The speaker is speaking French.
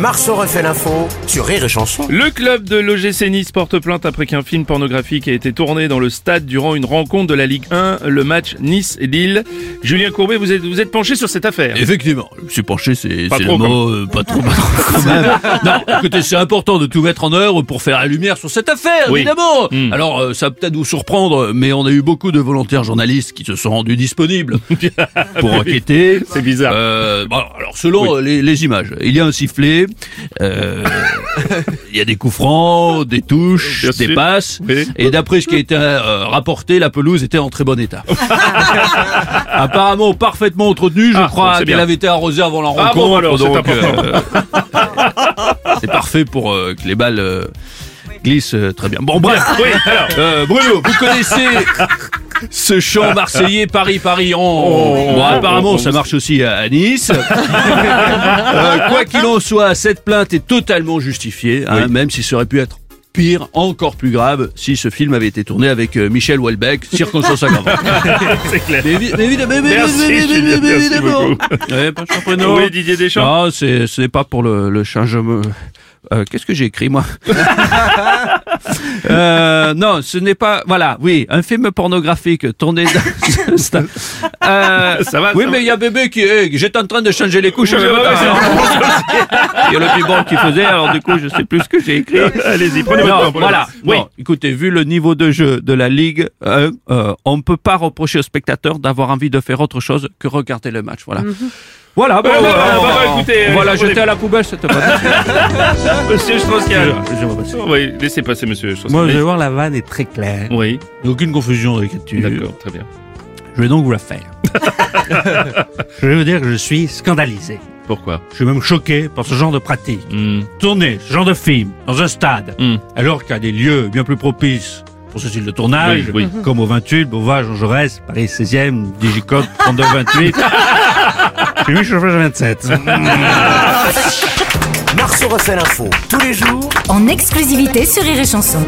Marceau refait l'info sur Rire et Chanson. Le club de l'OGC Nice porte plainte après qu'un film pornographique ait été tourné dans le stade durant une rencontre de la Ligue 1, le match Nice-Lille. Julien Courbet, vous êtes, vous êtes penché sur cette affaire. Effectivement, je suis penché, c'est Pas c'est trop, le mot, euh, pas trop, pas trop quand même. Non, écoutez, c'est important de tout mettre en œuvre pour faire la lumière sur cette affaire, Oui. évidemment. Hmm. Alors, euh, ça va peut-être vous surprendre, mais on a eu beaucoup de volontaires journalistes qui se sont rendus disponibles pour enquêter. C'est bizarre. Euh, bon, alors selon euh, les, les images, il y a un sifflet, euh, il y a des coups francs, des touches, Bien des sûr. passes, Oui. et d'après ce qui a été euh, rapporté, la pelouse était en très bon état. Apparemment parfaitement entretenue, je Ah, crois qu'elle avait été arrosée avant la rencontre. Ah bon, alors, c'est donc, important. euh, c'est parfait pour euh, que les balles euh, glissent très bien. Bon bref, Oui, alors. euh, Bruno, vous connaissez ce chant marseillais Paris Paris en bon apparemment ça marche aussi à, Nice. Euh, quoi qu'il en soit, cette plainte est totalement justifiée, hein, Oui. même si ça aurait pu être pire, encore plus grave, si ce film avait été tourné avec euh, Michel Houellebecq, circonstance aggravante. c'est clair. Mais mais évidemment, mais- mais- évidemment. Oui, Didier Deschamps. Non, c'est ce n'est pas pour le, le changement. Euh, Qu'est-ce que j'ai écrit moi euh, Non, ce n'est pas. Voilà, oui, un film pornographique tourné dans. Euh, Ça va, Oui, ça mais il y a bébé qui est. J'étais en train de changer les couches. Il y a le people qui faisait. Alors du coup, je sais plus ce que j'ai écrit. Allez-y, prenez votre temps. voilà. Oui. Bon, écoutez, vu le niveau de jeu de la Ligue 1, euh, on ne peut pas reprocher aux spectateurs d'avoir envie de faire autre chose que regarder le match. Voilà. Voilà, bon, euh, ouais, on bah, va- bah, écoutez, on va euh, la prenez- jeter à la poubelle, cette. Monsieur Strauss-Kahn. Je vais passer. Oui, laissez passer, monsieur Strauss-Kahn. Moi, je vais voir, la vanne est très claire. Oui, Il n'y a aucune confusion dans l'écriture. d'accord, très bien. Je vais donc vous la faire. je vais vous dire que je suis scandalisé. Pourquoi? Je suis même choqué par ce genre de pratique. Hmm. Tourner ce genre de film dans un stade, Hmm. alors qu'il y a des lieux bien plus propices pour ce style de tournage, Oui, oui. comme au 28, Beauvais, Jean Jaurès, Paris 16e, Digicode 32-28. J'ai mis chauffage à 27. Marceau refait l'info tous les jours en exclusivité sur Rire et Chanson.